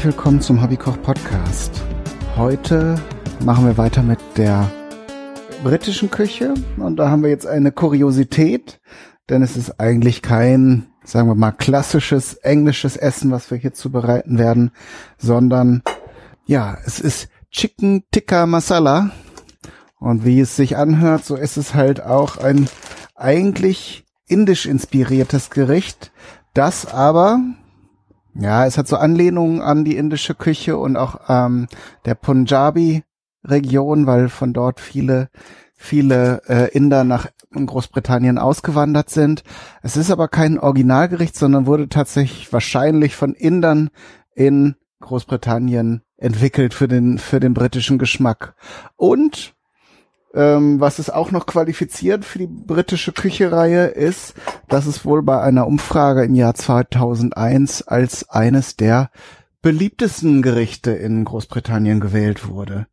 Herzlich willkommen zum Hobbykoch Podcast. Heute machen wir weiter mit der britischen Küche und da haben wir jetzt eine Kuriosität, denn es ist eigentlich kein, sagen wir mal, klassisches englisches Essen, was wir hier zubereiten werden, sondern ja, es ist Chicken Tikka Masala und wie es sich anhört, so ist es halt auch ein eigentlich indisch inspiriertes Gericht, das aber ja, es hat so Anlehnungen an die indische Küche und auch ähm, der Punjabi-Region, weil von dort viele, viele äh, Inder nach Großbritannien ausgewandert sind. Es ist aber kein Originalgericht, sondern wurde tatsächlich wahrscheinlich von Indern in Großbritannien entwickelt für den, für den britischen Geschmack. Und ähm, was es auch noch qualifiziert für die britische Küchereihe ist, dass es wohl bei einer Umfrage im Jahr 2001 als eines der beliebtesten Gerichte in Großbritannien gewählt wurde.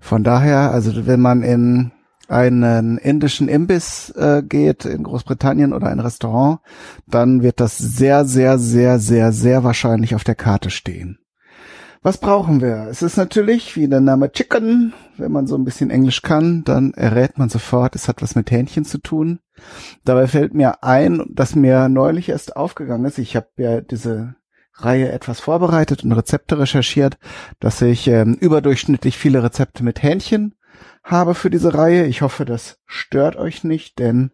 Von daher, also wenn man in einen indischen Imbiss äh, geht in Großbritannien oder ein Restaurant, dann wird das sehr, sehr, sehr, sehr, sehr wahrscheinlich auf der Karte stehen. Was brauchen wir? Es ist natürlich, wie der Name Chicken, wenn man so ein bisschen Englisch kann, dann errät man sofort, es hat was mit Hähnchen zu tun. Dabei fällt mir ein, dass mir neulich erst aufgegangen ist, ich habe ja diese Reihe etwas vorbereitet und Rezepte recherchiert, dass ich ähm, überdurchschnittlich viele Rezepte mit Hähnchen habe für diese Reihe. Ich hoffe, das stört euch nicht, denn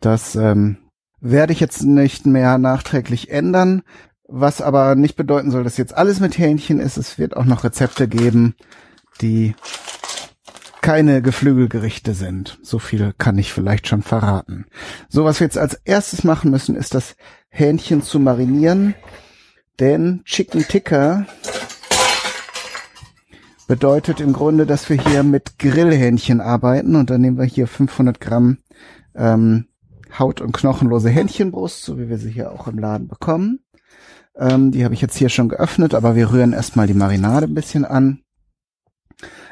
das ähm, werde ich jetzt nicht mehr nachträglich ändern. Was aber nicht bedeuten soll, dass jetzt alles mit Hähnchen ist. Es wird auch noch Rezepte geben, die keine Geflügelgerichte sind. So viel kann ich vielleicht schon verraten. So, was wir jetzt als erstes machen müssen, ist das Hähnchen zu marinieren. Denn Chicken Ticker bedeutet im Grunde, dass wir hier mit Grillhähnchen arbeiten. Und dann nehmen wir hier 500 Gramm ähm, Haut- und knochenlose Hähnchenbrust, so wie wir sie hier auch im Laden bekommen. Ähm, die habe ich jetzt hier schon geöffnet, aber wir rühren erstmal die Marinade ein bisschen an.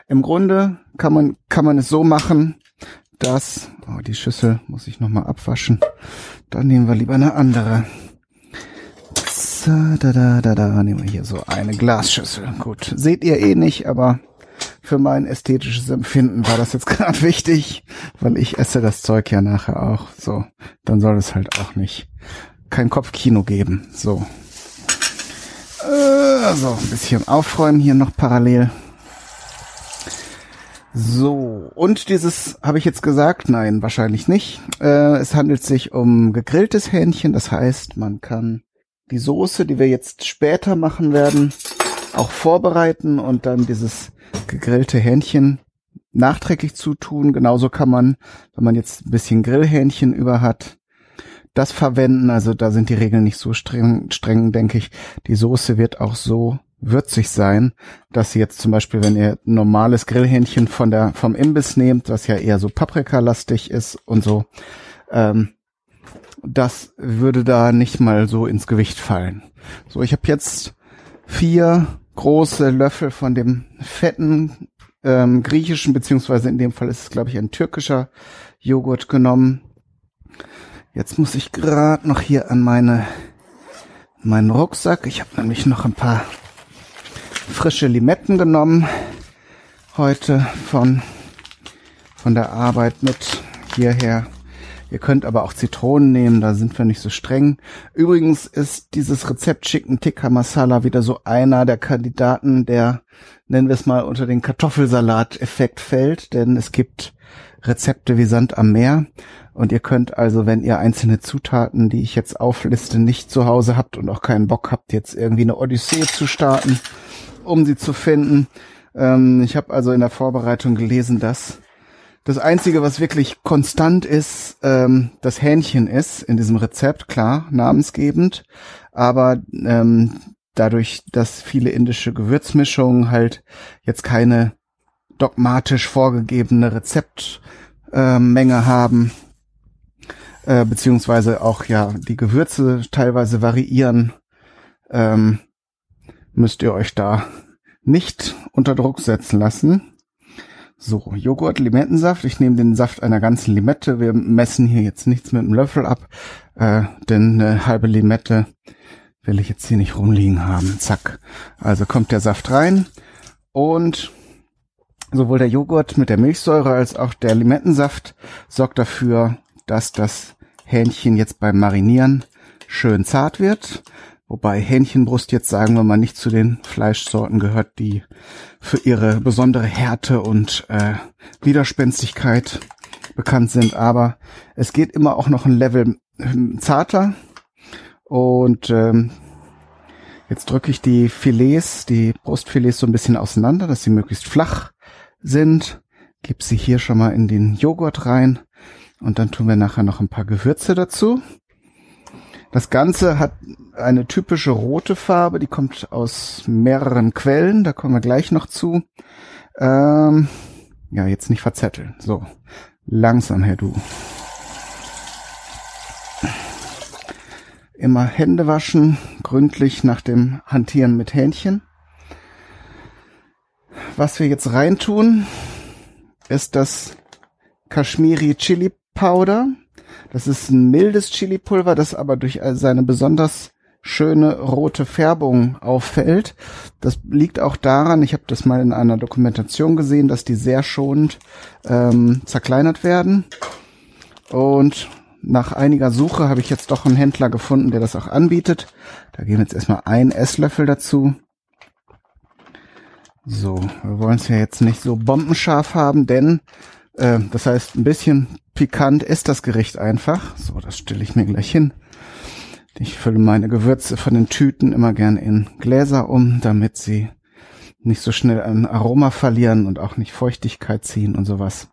Im Grunde kann man, kann man es so machen, dass, oh, die Schüssel muss ich nochmal abwaschen. Dann nehmen wir lieber eine andere. So, da, da, da, da, nehmen wir hier so eine Glasschüssel. Gut, seht ihr eh nicht, aber für mein ästhetisches Empfinden war das jetzt gerade wichtig, weil ich esse das Zeug ja nachher auch. So, dann soll es halt auch nicht kein Kopfkino geben. So, äh, so, ein bisschen aufräumen hier noch parallel. So, und dieses habe ich jetzt gesagt? Nein, wahrscheinlich nicht. Äh, es handelt sich um gegrilltes Hähnchen, das heißt, man kann die Soße, die wir jetzt später machen werden, auch vorbereiten und dann dieses gegrillte Hähnchen nachträglich zutun. Genauso kann man, wenn man jetzt ein bisschen Grillhähnchen über hat, das verwenden. Also da sind die Regeln nicht so streng, streng, denke ich. Die Soße wird auch so würzig sein, dass sie jetzt zum Beispiel, wenn ihr normales Grillhähnchen von der, vom Imbiss nehmt, was ja eher so paprikalastig ist und so, ähm, das würde da nicht mal so ins Gewicht fallen. So, ich habe jetzt vier große Löffel von dem fetten ähm, griechischen, beziehungsweise in dem Fall ist es, glaube ich, ein türkischer Joghurt genommen. Jetzt muss ich gerade noch hier an meine meinen Rucksack. Ich habe nämlich noch ein paar frische Limetten genommen heute von von der Arbeit mit hierher. Ihr könnt aber auch Zitronen nehmen, da sind wir nicht so streng. Übrigens ist dieses Rezept Chicken Tikka Masala wieder so einer der Kandidaten, der, nennen wir es mal, unter den Kartoffelsalat-Effekt fällt, denn es gibt Rezepte wie Sand am Meer. Und ihr könnt also, wenn ihr einzelne Zutaten, die ich jetzt aufliste, nicht zu Hause habt und auch keinen Bock habt, jetzt irgendwie eine Odyssee zu starten, um sie zu finden. Ähm, ich habe also in der Vorbereitung gelesen, dass das Einzige, was wirklich konstant ist, ähm, das Hähnchen ist in diesem Rezept, klar, namensgebend. Aber ähm, dadurch, dass viele indische Gewürzmischungen halt jetzt keine dogmatisch vorgegebene Rezeptmenge äh, haben, äh, beziehungsweise auch ja die Gewürze teilweise variieren, ähm, müsst ihr euch da nicht unter Druck setzen lassen. So, Joghurt, Limettensaft. Ich nehme den Saft einer ganzen Limette. Wir messen hier jetzt nichts mit dem Löffel ab, äh, denn eine halbe Limette will ich jetzt hier nicht rumliegen haben. Zack. Also kommt der Saft rein und sowohl der Joghurt mit der Milchsäure als auch der Limettensaft sorgt dafür, dass das Hähnchen jetzt beim Marinieren schön zart wird. Wobei Hähnchenbrust jetzt sagen wir mal nicht zu den Fleischsorten gehört, die für ihre besondere Härte und äh, Widerspenstigkeit bekannt sind. Aber es geht immer auch noch ein Level ähm, zarter. Und ähm, jetzt drücke ich die Filets, die Brustfilets so ein bisschen auseinander, dass sie möglichst flach sind. Gib sie hier schon mal in den Joghurt rein. Und dann tun wir nachher noch ein paar Gewürze dazu. Das Ganze hat eine typische rote Farbe, die kommt aus mehreren Quellen, da kommen wir gleich noch zu. Ähm, ja, jetzt nicht verzetteln. So, langsam, Herr Du. Immer Hände waschen, gründlich nach dem Hantieren mit Hähnchen. Was wir jetzt reintun, ist das Kashmiri Chili Powder. Das ist ein mildes Chili-Pulver, das aber durch seine besonders schöne rote Färbung auffällt. Das liegt auch daran, ich habe das mal in einer Dokumentation gesehen, dass die sehr schonend ähm, zerkleinert werden. Und nach einiger Suche habe ich jetzt doch einen Händler gefunden, der das auch anbietet. Da gehen jetzt erstmal ein Esslöffel dazu. So, wir wollen es ja jetzt nicht so bombenscharf haben, denn äh, das heißt, ein bisschen pikant ist das Gericht einfach. So, das stelle ich mir gleich hin. Ich fülle meine Gewürze von den Tüten immer gern in Gläser um, damit sie nicht so schnell ein Aroma verlieren und auch nicht Feuchtigkeit ziehen und sowas.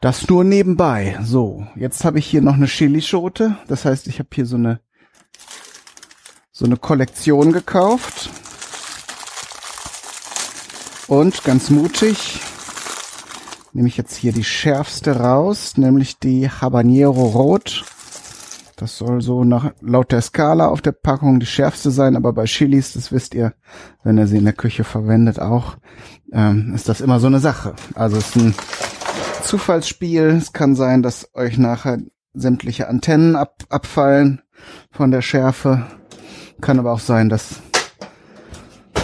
Das nur nebenbei. So, jetzt habe ich hier noch eine Chilischote. Das heißt, ich habe hier so eine so eine Kollektion gekauft. Und ganz mutig nehme ich jetzt hier die schärfste raus, nämlich die Habanero Rot. Das soll so nach, laut der Skala auf der Packung die schärfste sein, aber bei Chilis, das wisst ihr, wenn ihr sie in der Küche verwendet auch, ähm, ist das immer so eine Sache. Also es ist ein Zufallsspiel. Es kann sein, dass euch nachher sämtliche Antennen ab, abfallen von der Schärfe. Kann aber auch sein, dass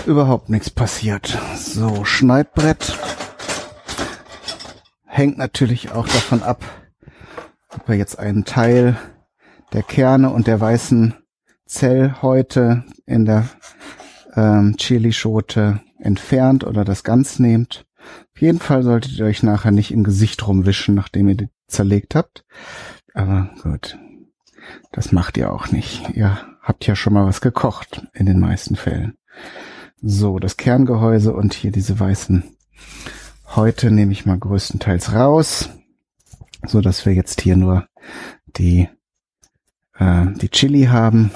überhaupt nichts passiert. So, Schneidbrett hängt natürlich auch davon ab, ob wir jetzt einen Teil der Kerne und der weißen Zellhäute in der ähm, Chilischote entfernt oder das ganz nehmt. Auf jeden Fall solltet ihr euch nachher nicht im Gesicht rumwischen, nachdem ihr die zerlegt habt. Aber gut, das macht ihr auch nicht. Ihr habt ja schon mal was gekocht in den meisten Fällen. So, das Kerngehäuse und hier diese weißen Heute nehme ich mal größtenteils raus, so dass wir jetzt hier nur die äh, die Chili haben.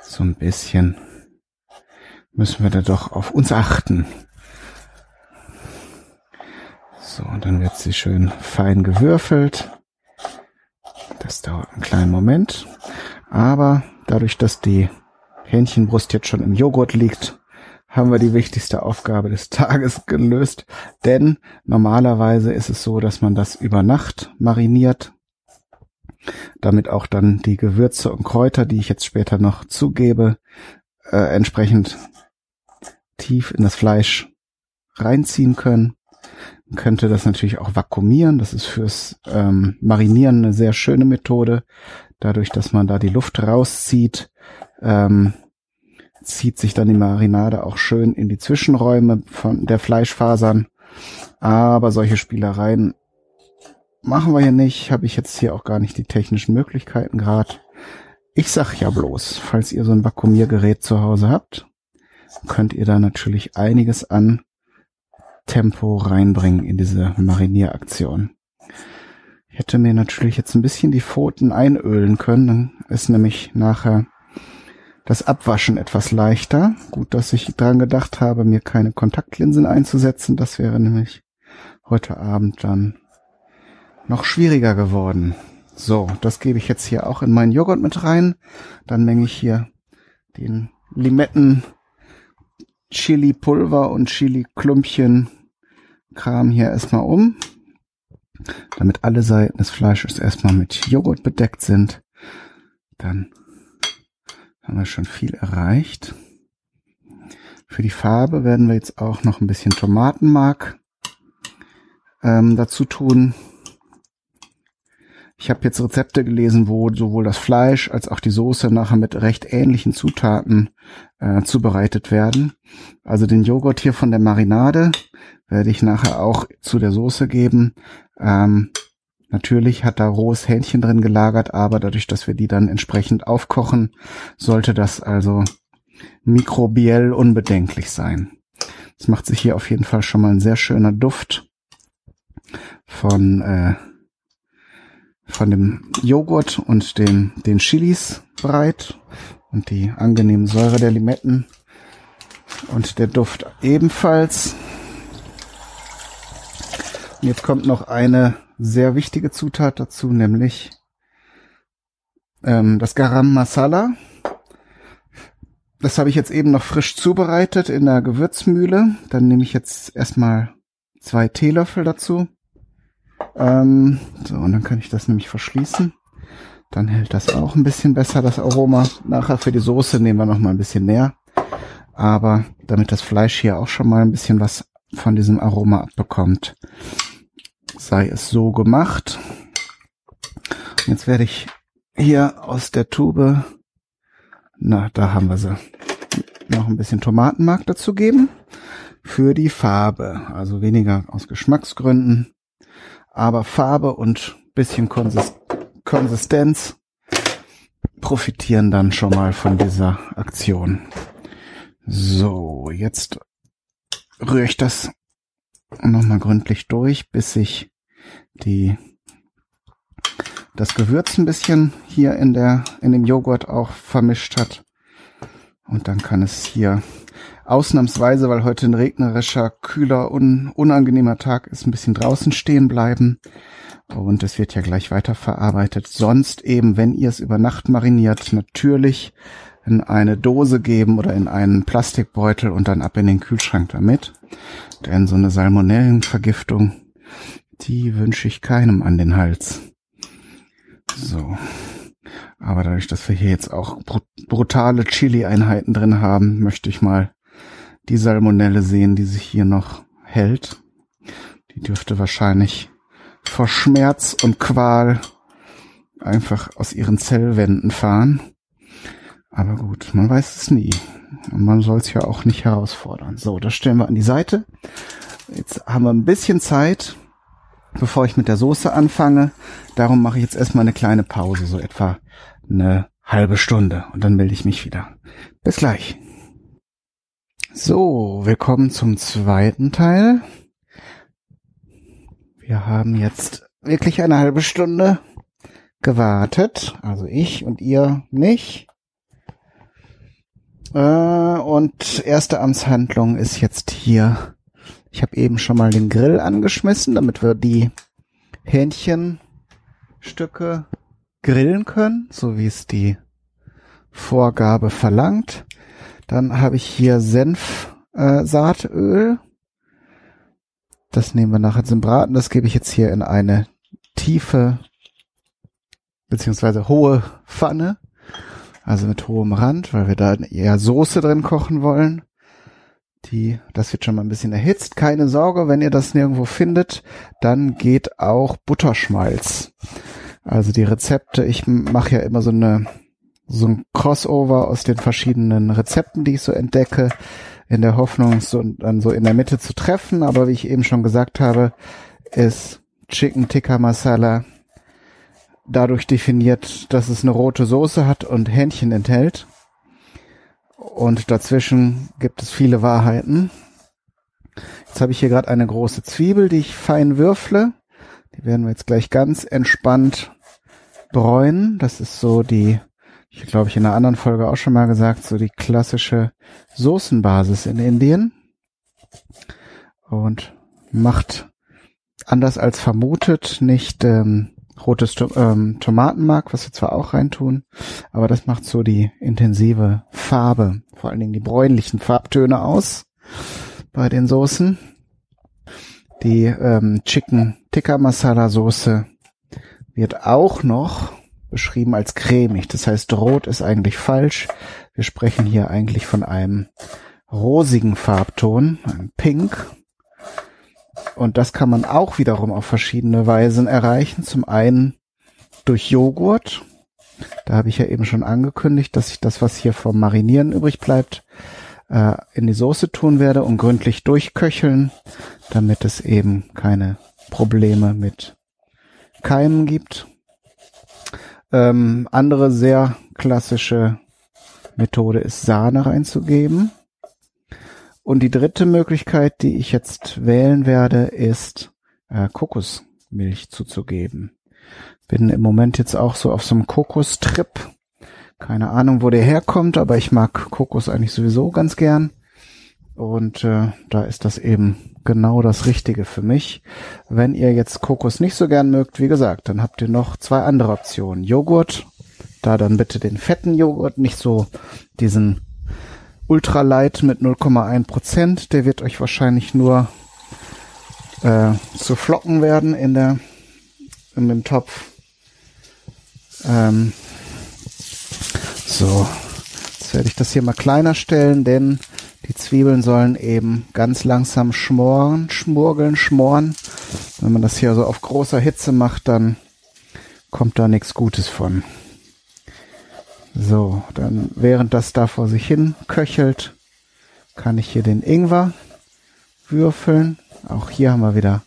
So ein bisschen müssen wir da doch auf uns achten. So, und dann wird sie schön fein gewürfelt. Das dauert einen kleinen Moment. Aber dadurch, dass die Hähnchenbrust jetzt schon im Joghurt liegt, haben wir die wichtigste Aufgabe des Tages gelöst. Denn normalerweise ist es so, dass man das über Nacht mariniert, damit auch dann die Gewürze und Kräuter, die ich jetzt später noch zugebe, äh, entsprechend tief in das Fleisch reinziehen können. Man könnte das natürlich auch vakuumieren. Das ist fürs ähm, Marinieren eine sehr schöne Methode. Dadurch, dass man da die Luft rauszieht, ähm, zieht sich dann die Marinade auch schön in die Zwischenräume von der Fleischfasern. Aber solche Spielereien machen wir hier nicht. Habe ich jetzt hier auch gar nicht die technischen Möglichkeiten gerade. Ich sag ja bloß, falls ihr so ein Vakuumiergerät zu Hause habt, könnt ihr da natürlich einiges an Tempo reinbringen in diese Marinieraktion. Ich hätte mir natürlich jetzt ein bisschen die Pfoten einölen können, dann ist nämlich nachher das Abwaschen etwas leichter. Gut, dass ich dran gedacht habe, mir keine Kontaktlinsen einzusetzen. Das wäre nämlich heute Abend dann noch schwieriger geworden. So, das gebe ich jetzt hier auch in meinen Joghurt mit rein. Dann menge ich hier den Limetten Chili Pulver und Chili Klumpchen Kram hier erstmal um, damit alle Seiten des Fleisches erstmal mit Joghurt bedeckt sind. Dann Haben wir schon viel erreicht. Für die Farbe werden wir jetzt auch noch ein bisschen Tomatenmark ähm, dazu tun. Ich habe jetzt Rezepte gelesen, wo sowohl das Fleisch als auch die Soße nachher mit recht ähnlichen Zutaten äh, zubereitet werden. Also den Joghurt hier von der Marinade werde ich nachher auch zu der Soße geben. Ähm, natürlich hat da rohes Hähnchen drin gelagert, aber dadurch, dass wir die dann entsprechend aufkochen, sollte das also mikrobiell unbedenklich sein. Es macht sich hier auf jeden Fall schon mal ein sehr schöner Duft von äh, von dem Joghurt und den, den Chilis breit und die angenehme Säure der Limetten und der Duft ebenfalls. Und jetzt kommt noch eine sehr wichtige Zutat dazu, nämlich ähm, das Garam Masala. Das habe ich jetzt eben noch frisch zubereitet in der Gewürzmühle. Dann nehme ich jetzt erstmal zwei Teelöffel dazu. Ähm, so, und dann kann ich das nämlich verschließen. Dann hält das auch ein bisschen besser, das Aroma. Nachher für die Soße nehmen wir noch mal ein bisschen mehr. Aber damit das Fleisch hier auch schon mal ein bisschen was von diesem Aroma abbekommt, sei es so gemacht. Jetzt werde ich hier aus der Tube, na, da haben wir sie, noch ein bisschen Tomatenmark dazu geben. Für die Farbe. Also weniger aus Geschmacksgründen aber Farbe und bisschen Konsistenz profitieren dann schon mal von dieser Aktion. So, jetzt rühre ich das nochmal gründlich durch, bis sich die das Gewürz ein bisschen hier in der in dem Joghurt auch vermischt hat. Und dann kann es hier ausnahmsweise, weil heute ein regnerischer, kühler, un unangenehmer Tag ist, ein bisschen draußen stehen bleiben. Und es wird ja gleich weiterverarbeitet. Sonst eben, wenn ihr es über Nacht mariniert, natürlich in eine Dose geben oder in einen Plastikbeutel und dann ab in den Kühlschrank damit. Denn so eine Salmonellenvergiftung, die wünsche ich keinem an den Hals. So. Aber dadurch, dass wir hier jetzt auch brutale Chili-Einheiten drin haben, möchte ich mal die Salmonelle sehen, die sich hier noch hält. Die dürfte wahrscheinlich vor Schmerz und Qual einfach aus ihren Zellwänden fahren. Aber gut, man weiß es nie. Und man soll es ja auch nicht herausfordern. So, das stellen wir an die Seite. Jetzt haben wir ein bisschen Zeit, bevor ich mit der Soße anfange. Darum mache ich jetzt erstmal eine kleine Pause, so etwa eine halbe Stunde. Und dann melde ich mich wieder. Bis gleich. So, willkommen zum zweiten Teil. Wir haben jetzt wirklich eine halbe Stunde gewartet. Also ich und ihr nicht. Äh, und erste Amtshandlung ist jetzt hier. Ich habe eben schon mal den Grill angeschmissen, damit wir die Hähnchenstücke grillen können, so wie es die Vorgabe verlangt. Dann habe ich hier Senfsaatöl. Äh, das nehmen wir nachher zum Braten. Das gebe ich jetzt hier in eine tiefe beziehungsweise hohe Pfanne. Also mit hohem Rand, weil wir da eher Soße drin kochen wollen. Die, das wird schon mal ein bisschen erhitzt. Keine Sorge, wenn ihr das nirgendwo findet, dann geht auch Butterschmalz. Also die Rezepte, ich mache ja immer so eine so ein Crossover aus den verschiedenen Rezepten, die ich so entdecke, in der Hoffnung, so dann so in der Mitte zu treffen. Aber wie ich eben schon gesagt habe, ist Chicken Tikka Masala dadurch definiert, dass es eine rote Soße hat und Hähnchen enthält. Und dazwischen gibt es viele Wahrheiten. Jetzt habe ich hier gerade eine große Zwiebel, die ich fein würfle. Die werden wir jetzt gleich ganz entspannt bräunen. Das ist so die ich glaube ich in einer anderen Folge auch schon mal gesagt, so die klassische Soßenbasis in Indien und macht anders als vermutet nicht ähm, rotes to ähm, Tomatenmark, was wir zwar auch reintun, aber das macht so die intensive Farbe, vor allen Dingen die bräunlichen Farbtöne aus bei den Soßen. Die ähm, Chicken Tikka Masala Soße wird auch noch beschrieben als cremig. Das heißt, rot ist eigentlich falsch. Wir sprechen hier eigentlich von einem rosigen Farbton, einem Pink. Und das kann man auch wiederum auf verschiedene Weisen erreichen. Zum einen durch Joghurt. Da habe ich ja eben schon angekündigt, dass ich das, was hier vom Marinieren übrig bleibt, äh, in die Soße tun werde und gründlich durchköcheln, damit es eben keine Probleme mit Keimen gibt. Ähm, andere sehr klassische Methode ist Sahne reinzugeben. Und die dritte Möglichkeit, die ich jetzt wählen werde, ist äh, Kokosmilch zuzugeben. Bin im Moment jetzt auch so auf so einem Kokostrip. Keine Ahnung, wo der herkommt, aber ich mag Kokos eigentlich sowieso ganz gern. Und äh, da ist das eben genau das Richtige für mich. Wenn ihr jetzt Kokos nicht so gern mögt, wie gesagt, dann habt ihr noch zwei andere Optionen. Joghurt, da dann bitte den fetten Joghurt, nicht so diesen Ultralight mit 0,1 Prozent. Der wird euch wahrscheinlich nur äh, zu Flocken werden in der in dem Topf. Ähm, so, jetzt werde ich das hier mal kleiner stellen, denn die Zwiebeln sollen eben ganz langsam schmoren, schmurgeln, schmoren. Wenn man das hier so auf großer Hitze macht, dann kommt da nichts Gutes von. So, dann während das da vor sich hin köchelt, kann ich hier den Ingwer würfeln. Auch hier haben wir wieder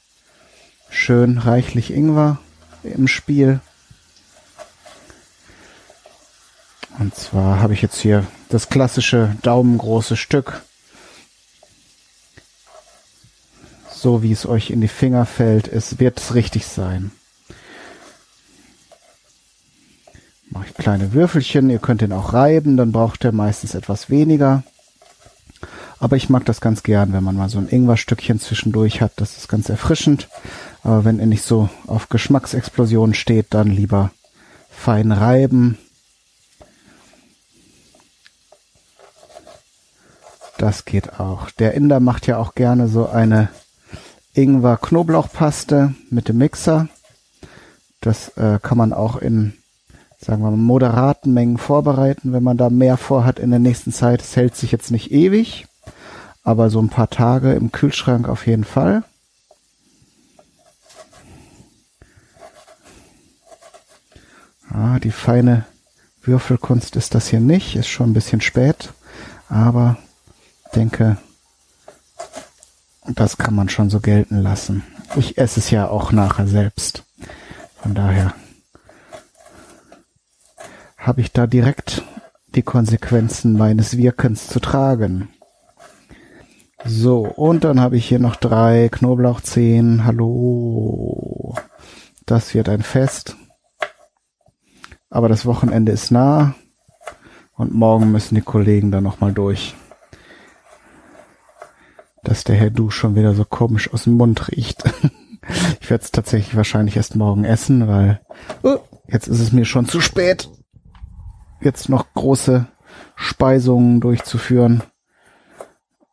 schön reichlich Ingwer im Spiel. Und zwar habe ich jetzt hier das klassische daumengroße Stück. So wie es euch in die Finger fällt, es wird es richtig sein. Mache ich kleine Würfelchen, ihr könnt den auch reiben, dann braucht er meistens etwas weniger. Aber ich mag das ganz gern, wenn man mal so ein Ingwerstückchen zwischendurch hat, das ist ganz erfrischend. Aber wenn er nicht so auf Geschmacksexplosionen steht, dann lieber fein reiben. Das geht auch. Der Inder macht ja auch gerne so eine Ingwer-Knoblauchpaste mit dem Mixer. Das äh, kann man auch in, sagen wir mal, moderaten Mengen vorbereiten, wenn man da mehr vorhat in der nächsten Zeit. Es hält sich jetzt nicht ewig, aber so ein paar Tage im Kühlschrank auf jeden Fall. Ah, die feine Würfelkunst ist das hier nicht, ist schon ein bisschen spät, aber denke, das kann man schon so gelten lassen. Ich esse es ja auch nachher selbst. Von daher habe ich da direkt die Konsequenzen meines Wirkens zu tragen. So, und dann habe ich hier noch drei Knoblauchzehen. Hallo. Das wird ein Fest. Aber das Wochenende ist nah und morgen müssen die Kollegen dann nochmal durch. Dass der Herr Du schon wieder so komisch aus dem Mund riecht. ich werde es tatsächlich wahrscheinlich erst morgen essen, weil oh, jetzt ist es mir schon zu spät, jetzt noch große Speisungen durchzuführen.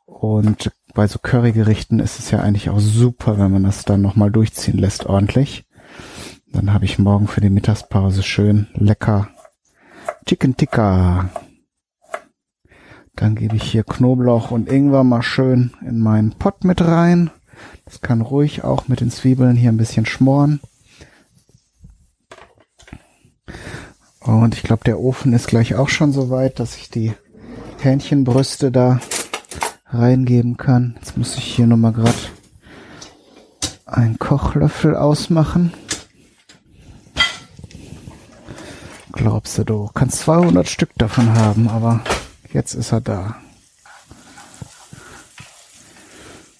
Und bei so Currygerichten ist es ja eigentlich auch super, wenn man das dann nochmal durchziehen lässt ordentlich. Dann habe ich morgen für die Mittagspause schön lecker Chicken Tikka. Dann gebe ich hier Knoblauch und Ingwer mal schön in meinen Pott mit rein. Das kann ruhig auch mit den Zwiebeln hier ein bisschen schmoren. Und ich glaube, der Ofen ist gleich auch schon so weit, dass ich die Hähnchenbrüste da reingeben kann. Jetzt muss ich hier nochmal gerade einen Kochlöffel ausmachen. Glaubst du, du kannst 200 Stück davon haben, aber jetzt ist er da.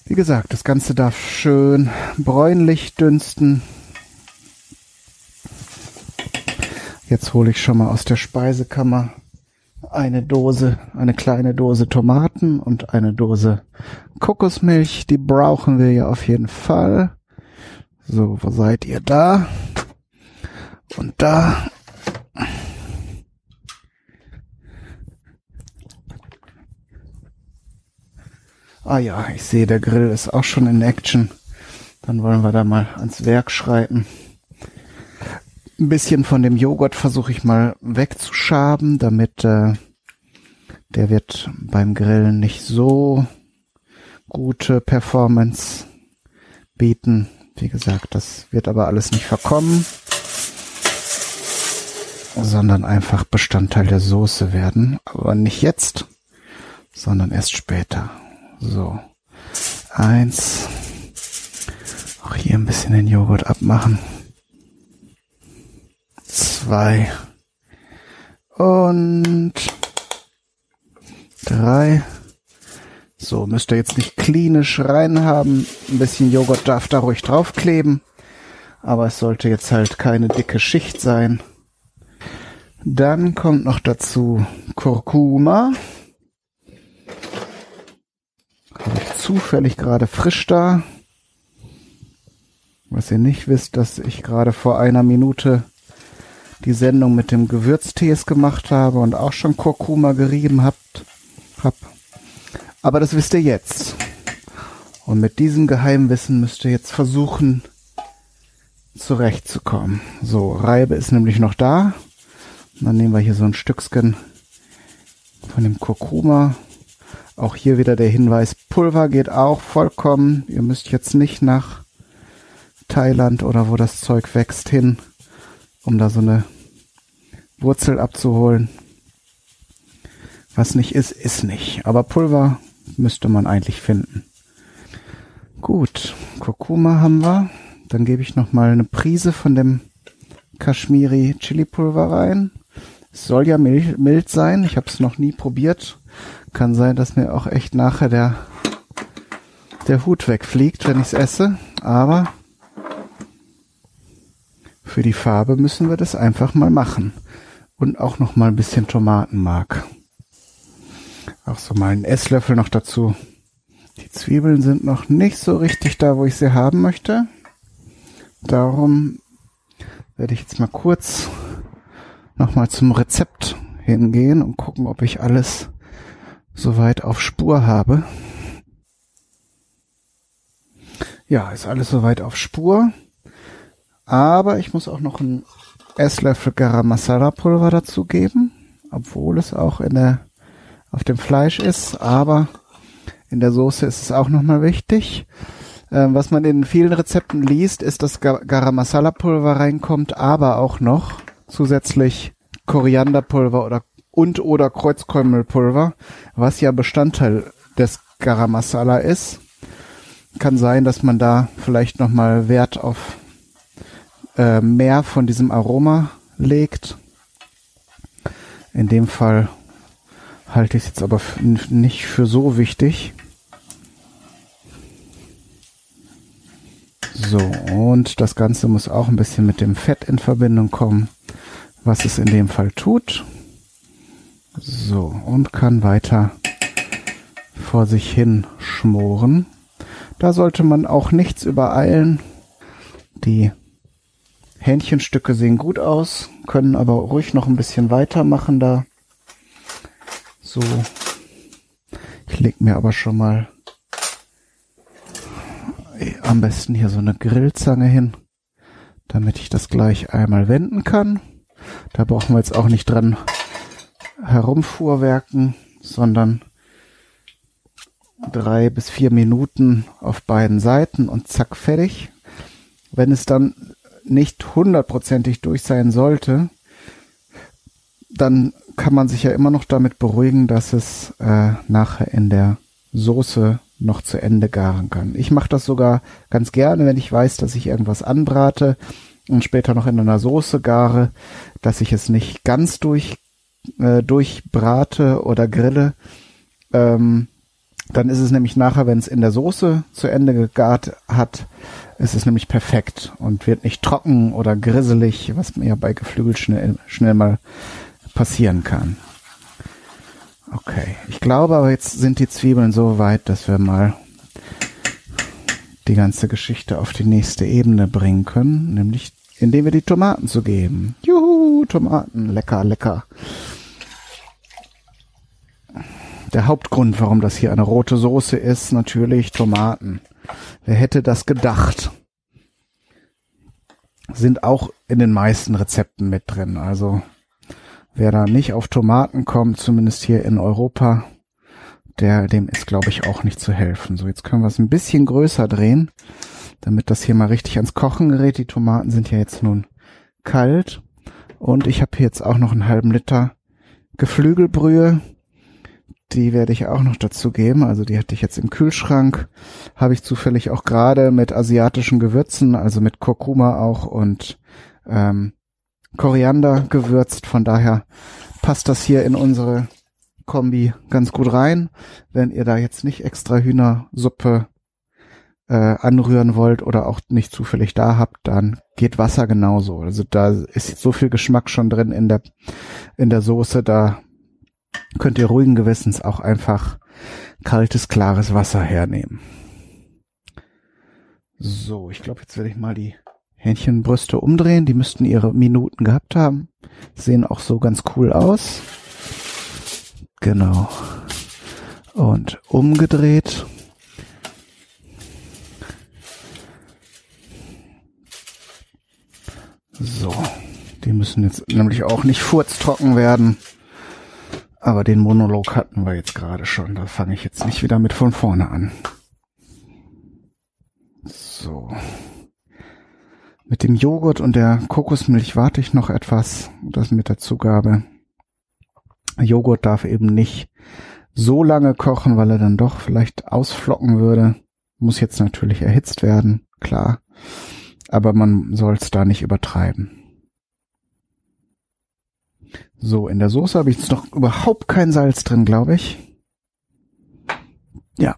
Wie gesagt, das Ganze darf schön bräunlich dünsten. Jetzt hole ich schon mal aus der Speisekammer eine Dose, eine kleine Dose Tomaten und eine Dose Kokosmilch. Die brauchen wir ja auf jeden Fall. So, wo seid ihr da? Und da Ah ja, ich sehe, der Grill ist auch schon in Action. Dann wollen wir da mal ans Werk schreiten. Ein bisschen von dem Joghurt versuche ich mal wegzuschaben, damit äh, der wird beim Grillen nicht so gute Performance bieten. Wie gesagt, das wird aber alles nicht verkommen, sondern einfach Bestandteil der Soße werden. Aber nicht jetzt, sondern erst später. So. Eins. Auch hier ein bisschen den Joghurt abmachen. Zwei. Und drei. So, müsst ihr jetzt nicht klinisch rein haben. Ein bisschen Joghurt darf da ruhig draufkleben. Aber es sollte jetzt halt keine dicke Schicht sein. Dann kommt noch dazu Kurkuma. Habe ich zufällig gerade frisch da. Was ihr nicht wisst, dass ich gerade vor einer Minute die Sendung mit dem Gewürztees gemacht habe und auch schon Kurkuma gerieben habt, hab. Aber das wisst ihr jetzt. Und mit diesem Geheimwissen müsst ihr jetzt versuchen, zurechtzukommen. So, Reibe ist nämlich noch da. Und dann nehmen wir hier so ein Stückchen von dem Kurkuma. Auch hier wieder der Hinweis, Pulver geht auch vollkommen. Ihr müsst jetzt nicht nach Thailand oder wo das Zeug wächst hin, um da so eine Wurzel abzuholen. Was nicht ist, ist nicht. Aber Pulver müsste man eigentlich finden. Gut, Kurkuma haben wir. Dann gebe ich noch mal eine Prise von dem Kashmiri Chili Pulver rein. Es soll ja mild, sein. Ich habe es noch nie probiert. Kann sein, dass mir auch echt nachher der der Hut wegfliegt, wenn ich es esse. Aber für die Farbe müssen wir das einfach mal machen. Und auch noch mal ein bisschen Tomatenmark. Auch so mal einen Esslöffel noch dazu. Die Zwiebeln sind noch nicht so richtig da, wo ich sie haben möchte. Darum werde ich jetzt mal kurz noch mal zum Rezept hingehen und gucken, ob ich alles soweit auf Spur habe. Ja, ist alles soweit auf Spur. Aber ich muss auch noch einen Esslöffel Garam Masala Pulver dazugeben, obwohl es auch in der, auf dem Fleisch ist, aber in der Soße ist es auch nochmal wichtig. Ähm, was man in vielen Rezepten liest, ist, dass Garam Masala Pulver reinkommt, aber auch noch zusätzlich Korianderpulver oder und oder Kreuzkümmelpulver, was ja Bestandteil des Garam Masala ist. Kann sein, dass man da vielleicht nochmal Wert auf äh, mehr von diesem Aroma legt. In dem Fall halte ich es jetzt aber nicht für so wichtig. So, und das Ganze muss auch ein bisschen mit dem Fett in Verbindung kommen, was es in dem Fall tut. So, und kann weiter vor sich hin schmoren. Da sollte man auch nichts übereilen. Die Hähnchenstücke sehen gut aus, können aber ruhig noch ein bisschen weitermachen da. So. Ich leg mir aber schon mal am besten hier so eine Grillzange hin, damit ich das gleich einmal wenden kann. Da brauchen wir jetzt auch nicht dran herumfuhrwerken, sondern drei bis vier Minuten auf beiden Seiten und zack fertig. Wenn es dann nicht hundertprozentig durch sein sollte, dann kann man sich ja immer noch damit beruhigen, dass es äh, nachher in der Soße noch zu Ende garen kann. Ich mache das sogar ganz gerne, wenn ich weiß, dass ich irgendwas anbrate und später noch in einer Soße gare, dass ich es nicht ganz durch äh, durchbrate oder grille. Ähm, dann ist es nämlich nachher, wenn es in der Soße zu Ende gegart hat, ist es nämlich perfekt und wird nicht trocken oder grisselig, was mir bei Geflügel schnell, schnell mal passieren kann. Okay, ich glaube aber jetzt sind die Zwiebeln so weit, dass wir mal die ganze Geschichte auf die nächste Ebene bringen können, nämlich indem wir die Tomaten zu geben. Juhu, Tomaten, lecker, lecker. Der Hauptgrund, warum das hier eine rote Soße ist, natürlich Tomaten. Wer hätte das gedacht? sind auch in den meisten Rezepten mit drin. Also wer da nicht auf Tomaten kommt, zumindest hier in Europa, der, dem ist, glaube ich, auch nicht zu helfen. So, jetzt können wir es ein bisschen größer drehen, damit das hier mal richtig ans Kochen gerät. Die Tomaten sind ja jetzt nun kalt. Und ich habe jetzt auch noch einen halben Liter Geflügelbrühe. Die werde ich auch noch dazu geben. Also die hatte ich jetzt im Kühlschrank. Habe ich zufällig auch gerade mit asiatischen Gewürzen, also mit Kurkuma auch und ähm, Koriander gewürzt. Von daher passt das hier in unsere Kombi ganz gut rein. Wenn ihr da jetzt nicht extra Hühnersuppe äh, anrühren wollt oder auch nicht zufällig da habt, dann geht Wasser genauso. Also da ist so viel Geschmack schon drin in der in der Soße, da könnt ihr ruhigen Gewissens auch einfach kaltes, klares Wasser hernehmen. So, ich glaube, jetzt werde ich mal die Hähnchenbrüste umdrehen. Die müssten ihre Minuten gehabt haben. Sehen auch so ganz cool aus. Genau. Und umgedreht. So. Die müssen jetzt nämlich auch nicht furztrocken werden. Aber den Monolog hatten wir jetzt gerade schon. Da fange ich jetzt nicht wieder mit von vorne an. So. Mit dem Joghurt und der Kokosmilch warte ich noch etwas. Das mit der Zugabe. Joghurt darf eben nicht so lange kochen, weil er dann doch vielleicht ausflocken würde. Muss jetzt natürlich erhitzt werden, klar. Aber man soll es da nicht übertreiben. So, in der Soße habe ich jetzt noch überhaupt kein Salz drin, glaube ich. Ja,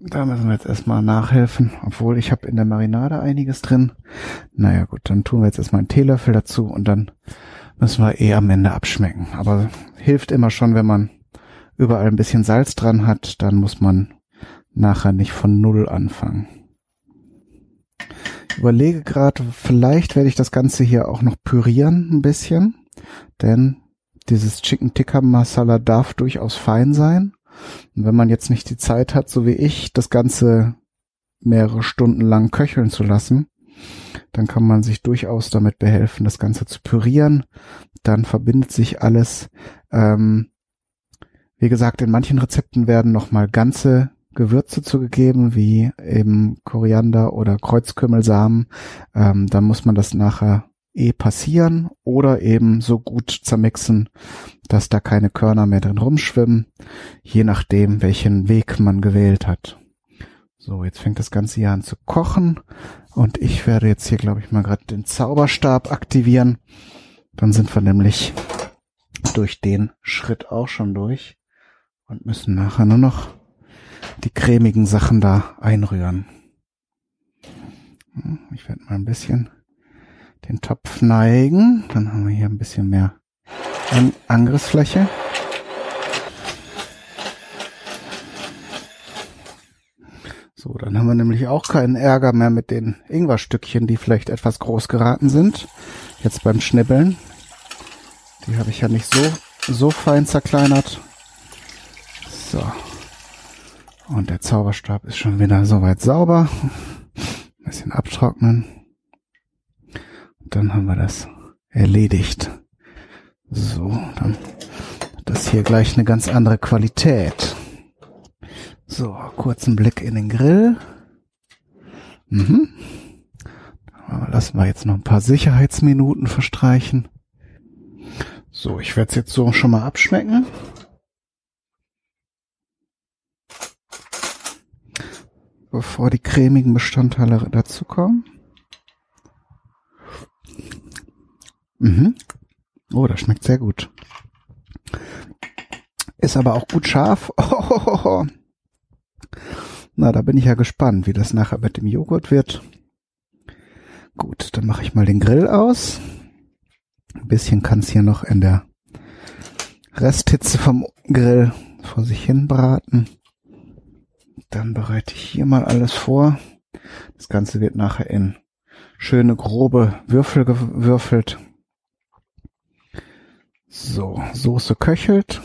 da müssen wir jetzt erstmal nachhelfen, obwohl ich habe in der Marinade einiges drin. Naja gut, dann tun wir jetzt erstmal einen Teelöffel dazu und dann müssen wir eh am Ende abschmecken. Aber hilft immer schon, wenn man überall ein bisschen Salz dran hat, dann muss man nachher nicht von Null anfangen. Ich überlege gerade, vielleicht werde ich das Ganze hier auch noch pürieren ein bisschen, denn dieses Chicken Tikka Masala darf durchaus fein sein. Und wenn man jetzt nicht die Zeit hat, so wie ich, das Ganze mehrere Stunden lang köcheln zu lassen, dann kann man sich durchaus damit behelfen, das Ganze zu pürieren. Dann verbindet sich alles. Ähm, wie gesagt, in manchen Rezepten werden nochmal ganze Gewürze zugegeben, wie eben Koriander oder Kreuzkümmelsamen. Ähm, dann muss man das nachher eh passieren oder eben so gut zermixen, dass da keine Körner mehr drin rumschwimmen, je nachdem, welchen Weg man gewählt hat. So, jetzt fängt das Ganze hier an zu kochen und ich werde jetzt hier, glaube ich, mal gerade den Zauberstab aktivieren. Dann sind wir nämlich durch den Schritt auch schon durch und müssen nachher nur noch die cremigen Sachen da einrühren. Ich werde mal ein bisschen den Topf neigen. Dann haben wir hier ein bisschen mehr Angriffsfläche. So, dann haben wir nämlich auch keinen Ärger mehr mit den Ingwerstückchen, die vielleicht etwas groß geraten sind. Jetzt beim Schnibbeln. Die habe ich ja nicht so, so fein zerkleinert. So. Und der Zauberstab ist schon wieder soweit sauber. Ein bisschen abtrocknen dann haben wir das erledigt. So, dann hat das hier gleich eine ganz andere Qualität. So, kurzen Blick in den Grill. Mhm. Lassen wir jetzt noch ein paar Sicherheitsminuten verstreichen. So, ich werde es jetzt so schon mal abschmecken. Bevor die cremigen Bestandteile dazukommen. Mhm. Oh, das schmeckt sehr gut. Ist aber auch gut scharf. Oh, Na, da bin ich ja gespannt, wie das nachher mit dem Joghurt wird. Gut, dann mache ich mal den Grill aus. Ein bisschen kann es hier noch in der Resthitze vom Grill vor sich hin braten. Dann bereite ich hier mal alles vor. Das Ganze wird nachher in schöne grobe Würfel gewürfelt. So, Soße köchelt.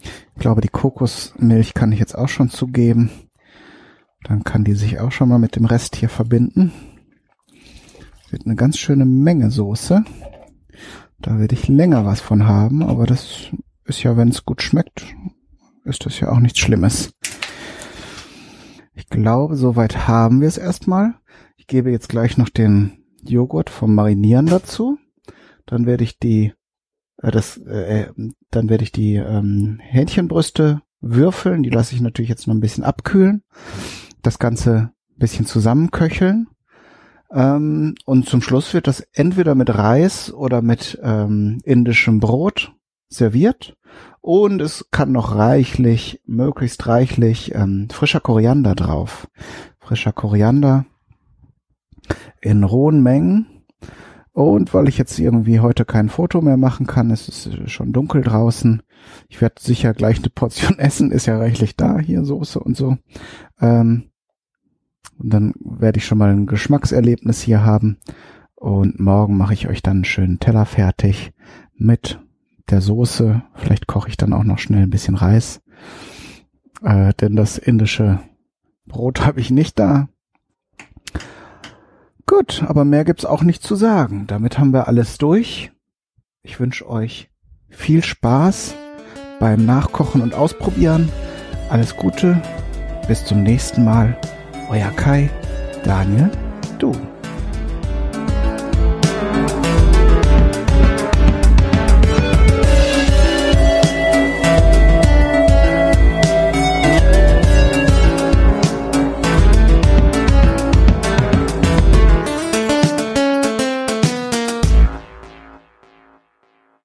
Ich glaube, die Kokosmilch kann ich jetzt auch schon zugeben. Dann kann die sich auch schon mal mit dem Rest hier verbinden. Wird eine ganz schöne Menge Soße. Da werde ich länger was von haben, aber das ist ja, wenn es gut schmeckt, ist das ja auch nichts Schlimmes. Ich glaube, soweit haben wir es erstmal. Ich gebe jetzt gleich noch den Joghurt vom Marinieren dazu. Dann werde ich die, das, äh, dann werde ich die ähm, Hähnchenbrüste würfeln. Die lasse ich natürlich jetzt noch ein bisschen abkühlen. Das Ganze ein bisschen zusammenköcheln. Ähm, und zum Schluss wird das entweder mit Reis oder mit ähm, indischem Brot serviert. Und es kann noch reichlich, möglichst reichlich ähm, frischer Koriander drauf. Frischer Koriander in rohen Mengen. Und weil ich jetzt irgendwie heute kein Foto mehr machen kann, es ist schon dunkel draußen. Ich werde sicher gleich eine Portion essen, ist ja reichlich da, hier Soße und so. Ähm, und dann werde ich schon mal ein Geschmackserlebnis hier haben. Und morgen mache ich euch dann einen schönen Teller fertig mit der Soße. Vielleicht koche ich dann auch noch schnell ein bisschen Reis. Äh, denn das indische Brot habe ich nicht da. Gut, aber mehr gibt's auch nicht zu sagen. Damit haben wir alles durch. Ich wünsche euch viel Spaß beim Nachkochen und Ausprobieren. Alles Gute. Bis zum nächsten Mal. Euer Kai, Daniel, du.